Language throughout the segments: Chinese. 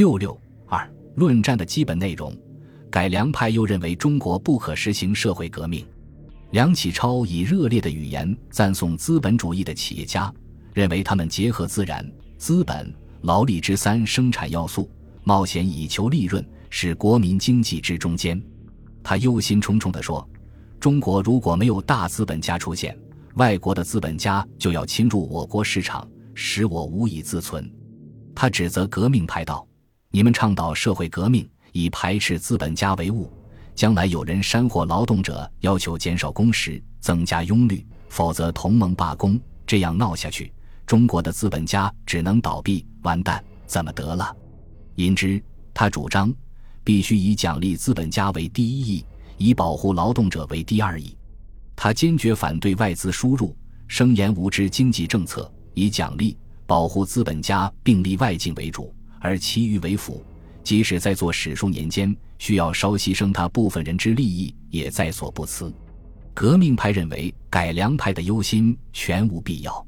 六六二论战的基本内容，改良派又认为中国不可实行社会革命。梁启超以热烈的语言赞颂资本主义的企业家，认为他们结合自然、资本、劳力之三生产要素，冒险以求利润，是国民经济之中间。他忧心忡忡地说：“中国如果没有大资本家出现，外国的资本家就要侵入我国市场，使我无以自存。”他指责革命派道：“你们倡导社会革命，以排斥资本家为务。”将来有人煽惑劳动者要求减少工时、增加佣率，否则同盟罢工，这样闹下去，中国的资本家只能倒闭完蛋，怎么得了？因之，他主张必须以奖励资本家为第一义，以保护劳动者为第二义。他坚决反对外资输入，声言无知经济政策，以奖励、保护资本家并立外境为主，而其余为辅。即使在做史书年间。需要稍牺牲他部分人之利益，也在所不辞。革命派认为改良派的忧心全无必要，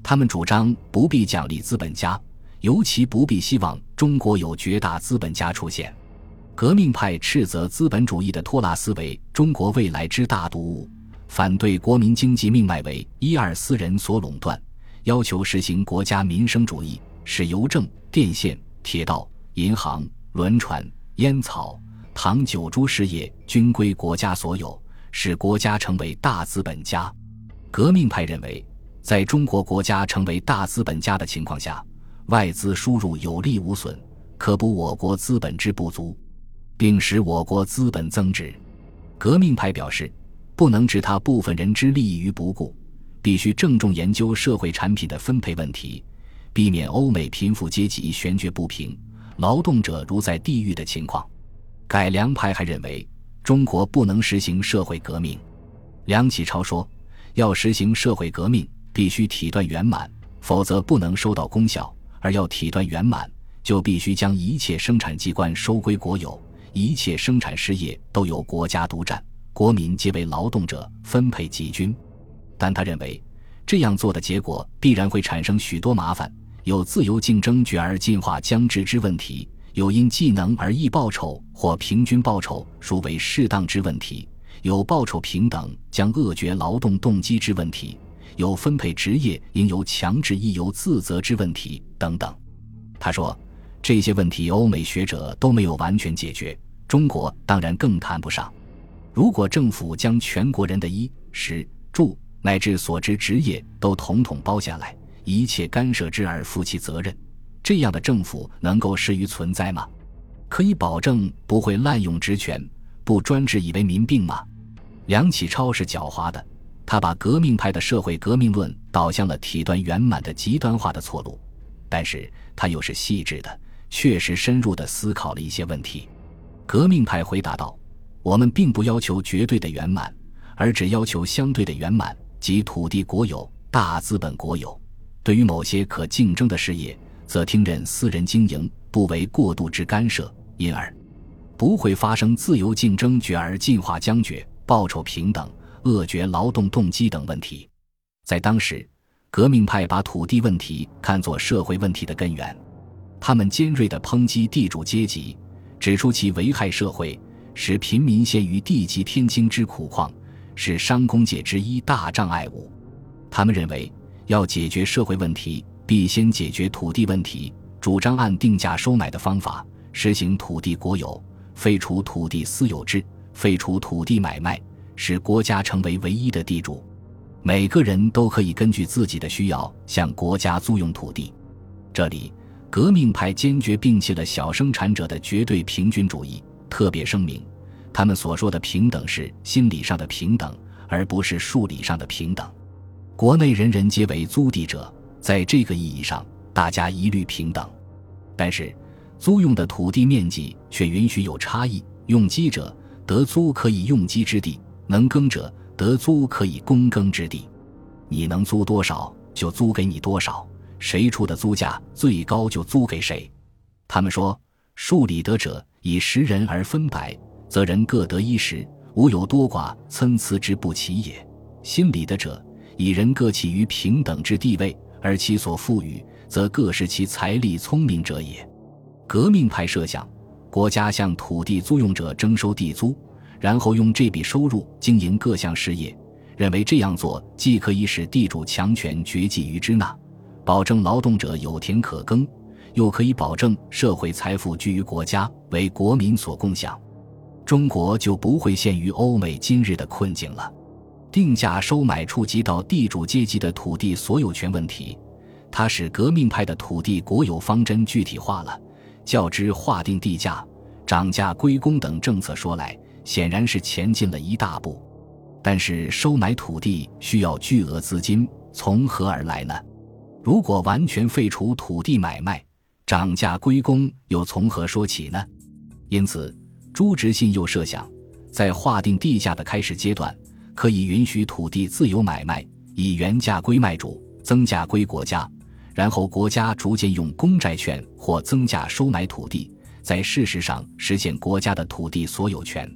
他们主张不必奖励资本家，尤其不必希望中国有绝大资本家出现。革命派斥责资本主义的托拉斯为中国未来之大毒物，反对国民经济命脉为一二私人所垄断，要求实行国家民生主义，使邮政、电线、铁道、银行、轮船、烟草。糖酒诸事业均归国家所有，使国家成为大资本家。革命派认为，在中国国家成为大资本家的情况下，外资输入有利无损，可补我国资本之不足，并使我国资本增值。革命派表示，不能置他部分人之利益于不顾，必须郑重研究社会产品的分配问题，避免欧美贫富阶级悬绝不平，劳动者如在地狱的情况。改良派还认为，中国不能实行社会革命。梁启超说，要实行社会革命，必须体断圆满，否则不能收到功效；而要体断圆满，就必须将一切生产机关收归国有，一切生产事业都由国家独占，国民皆为劳动者，分配给均。但他认为，这样做的结果必然会产生许多麻烦，有自由竞争绝而进化僵直之问题。有因技能而异报酬或平均报酬属为适当之问题，有报酬平等将扼绝劳动动机之问题，有分配职业应由强制亦由自责之问题等等。他说，这些问题欧美学者都没有完全解决，中国当然更谈不上。如果政府将全国人的衣食住乃至所知职业都统统包下来，一切干涉之而负其责任。这样的政府能够适于存在吗？可以保证不会滥用职权，不专制以为民病吗？梁启超是狡猾的，他把革命派的社会革命论导向了体端圆满的极端化的错路，但是他又是细致的，确实深入的思考了一些问题。革命派回答道：“我们并不要求绝对的圆满，而只要求相对的圆满，即土地国有，大资本国有。对于某些可竞争的事业。”则听任私人经营，不为过度之干涉，因而不会发生自由竞争绝而进化僵绝、报酬平等、扼绝劳动动机等问题。在当时，革命派把土地问题看作社会问题的根源，他们尖锐地抨击地主阶级，指出其危害社会，使平民陷于地极天倾之苦况，是商工界之一大障碍物。他们认为，要解决社会问题。必先解决土地问题，主张按定价收买的方法实行土地国有，废除土地私有制，废除土地买卖，使国家成为唯一的地主，每个人都可以根据自己的需要向国家租用土地。这里，革命派坚决摒弃了小生产者的绝对平均主义，特别声明，他们所说的平等是心理上的平等，而不是数理上的平等。国内人人皆为租地者。在这个意义上，大家一律平等，但是租用的土地面积却允许有差异。用机者得租可以用机之地，能耕者得租可以供耕之地。你能租多少就租给你多少，谁出的租价最高就租给谁。他们说：数理得者以十人而分百，则人各得一十，无有多寡参差之不齐也。心理得者以人各起于平等之地位。而其所赋予，则各是其财力聪明者也。革命派设想，国家向土地租用者征收地租，然后用这笔收入经营各项事业，认为这样做既可以使地主强权绝迹于支那，保证劳动者有田可耕，又可以保证社会财富居于国家，为国民所共享。中国就不会陷于欧美今日的困境了。定价收买触及到地主阶级的土地所有权问题，它使革命派的土地国有方针具体化了。较之划定地价、涨价归公等政策说来，显然是前进了一大步。但是收买土地需要巨额资金，从何而来呢？如果完全废除土地买卖，涨价归公又从何说起呢？因此。朱执信又设想，在划定地价的开始阶段，可以允许土地自由买卖，以原价归卖主，增价归国家，然后国家逐渐用公债券或增价收买土地，在事实上实现国家的土地所有权。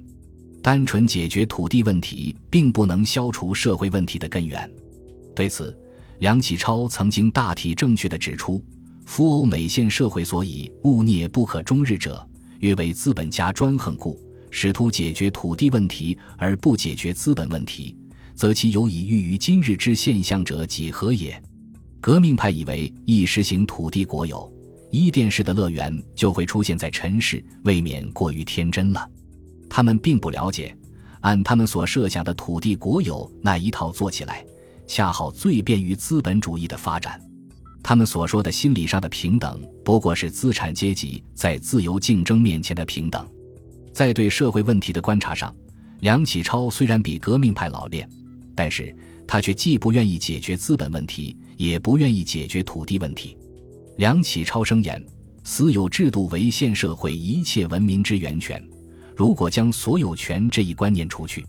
单纯解决土地问题，并不能消除社会问题的根源。对此，梁启超曾经大体正确地指出：夫欧美现社会所以物孽不可终日者。约为资本家专横故，试图解决土地问题而不解决资本问题，则其有以喻于今日之现象者几何也？革命派以为一实行土地国有，伊甸式的乐园就会出现在尘世，未免过于天真了。他们并不了解，按他们所设想的土地国有那一套做起来，恰好最便于资本主义的发展。他们所说的心理上的平等，不过是资产阶级在自由竞争面前的平等。在对社会问题的观察上，梁启超虽然比革命派老练，但是他却既不愿意解决资本问题，也不愿意解决土地问题。梁启超声言：“私有制度为现社会一切文明之源泉，如果将所有权这一观念除去，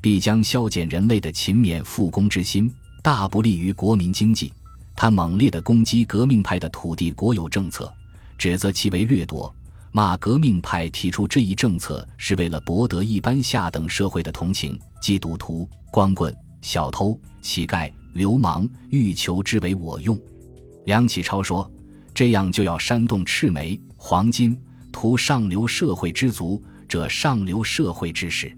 必将消减人类的勤勉复工之心，大不利于国民经济。”他猛烈地攻击革命派的土地国有政策，指责其为掠夺，骂革命派提出这一政策是为了博得一般下等社会的同情，即赌徒、光棍、小偷、乞丐、流氓，欲求之为我用。梁启超说：“这样就要煽动赤眉、黄金，图上流社会之足，者上流社会之士。”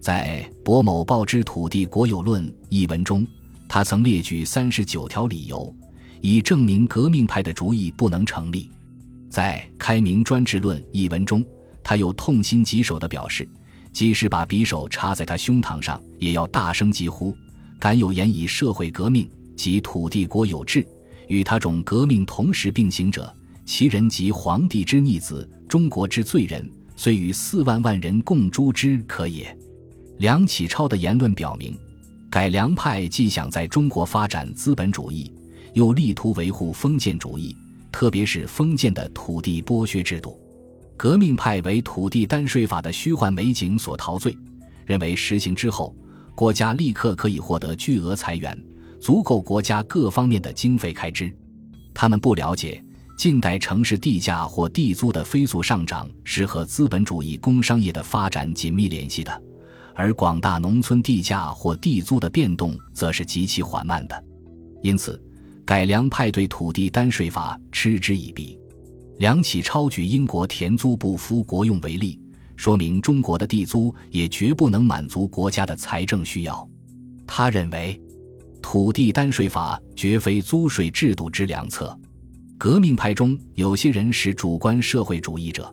在《博某报之土地国有论》一文中。他曾列举三十九条理由，以证明革命派的主意不能成立。在《开明专制论》一文中，他又痛心疾首地表示，即使把匕首插在他胸膛上，也要大声疾呼：敢有言以社会革命及土地国有制与他种革命同时并行者，其人即皇帝之逆子，中国之罪人，虽与四万万人共诛之可也。梁启超的言论表明。改良派既想在中国发展资本主义，又力图维护封建主义，特别是封建的土地剥削制度。革命派为土地单税法的虚幻美景所陶醉，认为实行之后，国家立刻可以获得巨额财源，足够国家各方面的经费开支。他们不了解，近代城市地价或地租的飞速上涨是和资本主义工商业的发展紧密联系的。而广大农村地价或地租的变动则是极其缓慢的，因此，改良派对土地单税法嗤之以鼻。梁启超举英国田租不敷国用为例，说明中国的地租也绝不能满足国家的财政需要。他认为，土地单税法绝非租税制度之良策。革命派中有些人是主观社会主义者，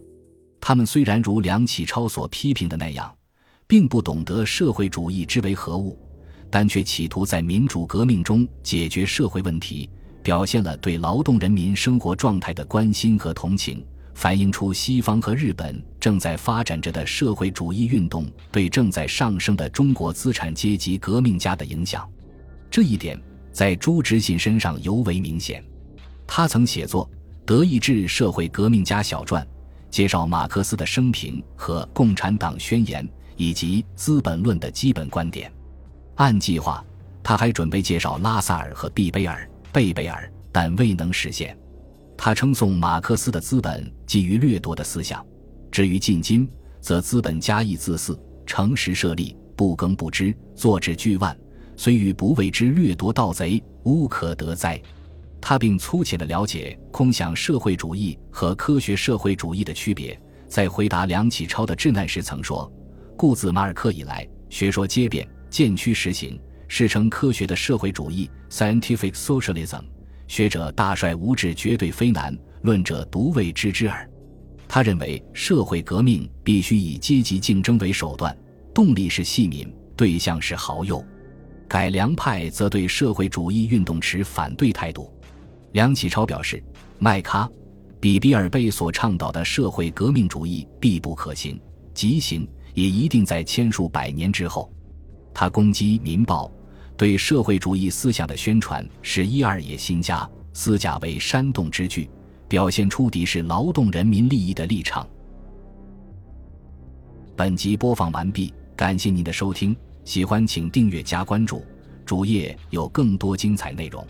他们虽然如梁启超所批评的那样。并不懂得社会主义之为何物，但却企图在民主革命中解决社会问题，表现了对劳动人民生活状态的关心和同情，反映出西方和日本正在发展着的社会主义运动对正在上升的中国资产阶级革命家的影响。这一点在朱执信身上尤为明显。他曾写作《德意志社会革命家小传》，介绍马克思的生平和《共产党宣言》。以及《资本论》的基本观点。按计划，他还准备介绍拉萨尔和毕贝尔、贝贝尔，但未能实现。他称颂马克思的资本基于掠夺的思想。至于进金，则资本家亦自私，诚实设立，不耕不织，坐置巨万，虽与不为之掠夺盗贼，无可得哉。他并粗浅地了解空想社会主义和科学社会主义的区别。在回答梁启超的质难时，曾说：“故自马尔克以来，学说皆变，渐趋实行，是称科学的社会主义 （scientific socialism）。学者大率无志，绝对非难；论者独未知之耳。”他认为，社会革命必须以阶级竞争为手段，动力是细民，对象是豪右。改良派则对社会主义运动持反对态度。梁启超表示，麦卡。比比尔贝所倡导的社会革命主义必不可行，即行也一定在千数百年之后。他攻击《民报》，对社会主义思想的宣传是一二野心家，私假为煽动之具，表现出敌视劳动人民利益的立场。本集播放完毕，感谢您的收听，喜欢请订阅加关注，主页有更多精彩内容。